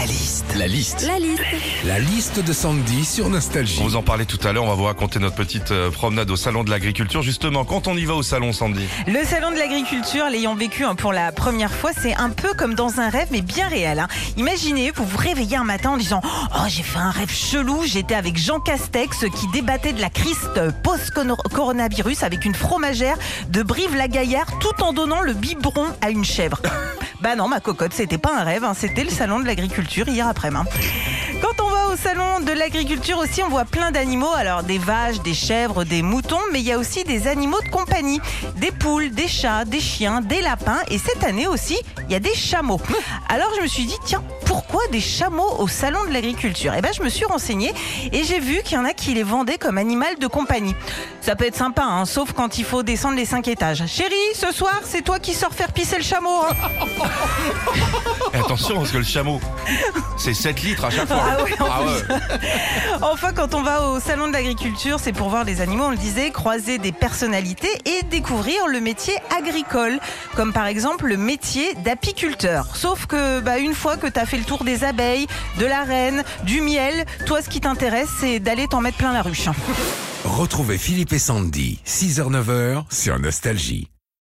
La liste. La liste. La liste. La liste de Sandy sur Nostalgie. On vous en parlait tout à l'heure, on va vous raconter notre petite euh, promenade au salon de l'agriculture. Justement, quand on y va au salon, Sandy? Le salon de l'agriculture, l'ayant vécu hein, pour la première fois, c'est un peu comme dans un rêve, mais bien réel. hein. Imaginez, vous vous réveillez un matin en disant Oh, j'ai fait un rêve chelou, j'étais avec Jean Castex qui débattait de la crise post-coronavirus avec une fromagère de Brive-la-Gaillarde tout en donnant le biberon à une chèvre. Bah non, ma cocotte, c'était pas un rêve, hein, c'était le salon de l'agriculture hier après-midi. Quand on va au salon de l'agriculture aussi, on voit plein d'animaux. Alors des vaches, des chèvres, des moutons, mais il y a aussi des animaux de compagnie. Des poules, des chats, des chiens, des lapins. Et cette année aussi, il y a des chameaux. Alors je me suis dit, tiens, pourquoi des chameaux au salon de l'agriculture? Eh ben je me suis renseignée et j'ai vu qu'il y en a qui les vendaient comme animal de compagnie. Ça peut être sympa, hein, sauf quand il faut descendre les cinq étages. Chérie, ce soir, c'est toi qui sors faire pisser le chameau. hein. Attention, parce que le chameau, c'est 7 litres à chaque fois. Ah ouais, en Ah ouais. Enfin, quand on va au salon de l'agriculture, c'est pour voir les animaux, on le disait, croiser des personnalités et découvrir le métier agricole, comme par exemple le métier d'apiculteur. Sauf que bah, une fois que tu as fait le tour des abeilles, de la reine, du miel, toi ce qui t'intéresse, c'est d'aller t'en mettre plein la ruche. Retrouvez Philippe et Sandy, 6h-9h sur Nostalgie.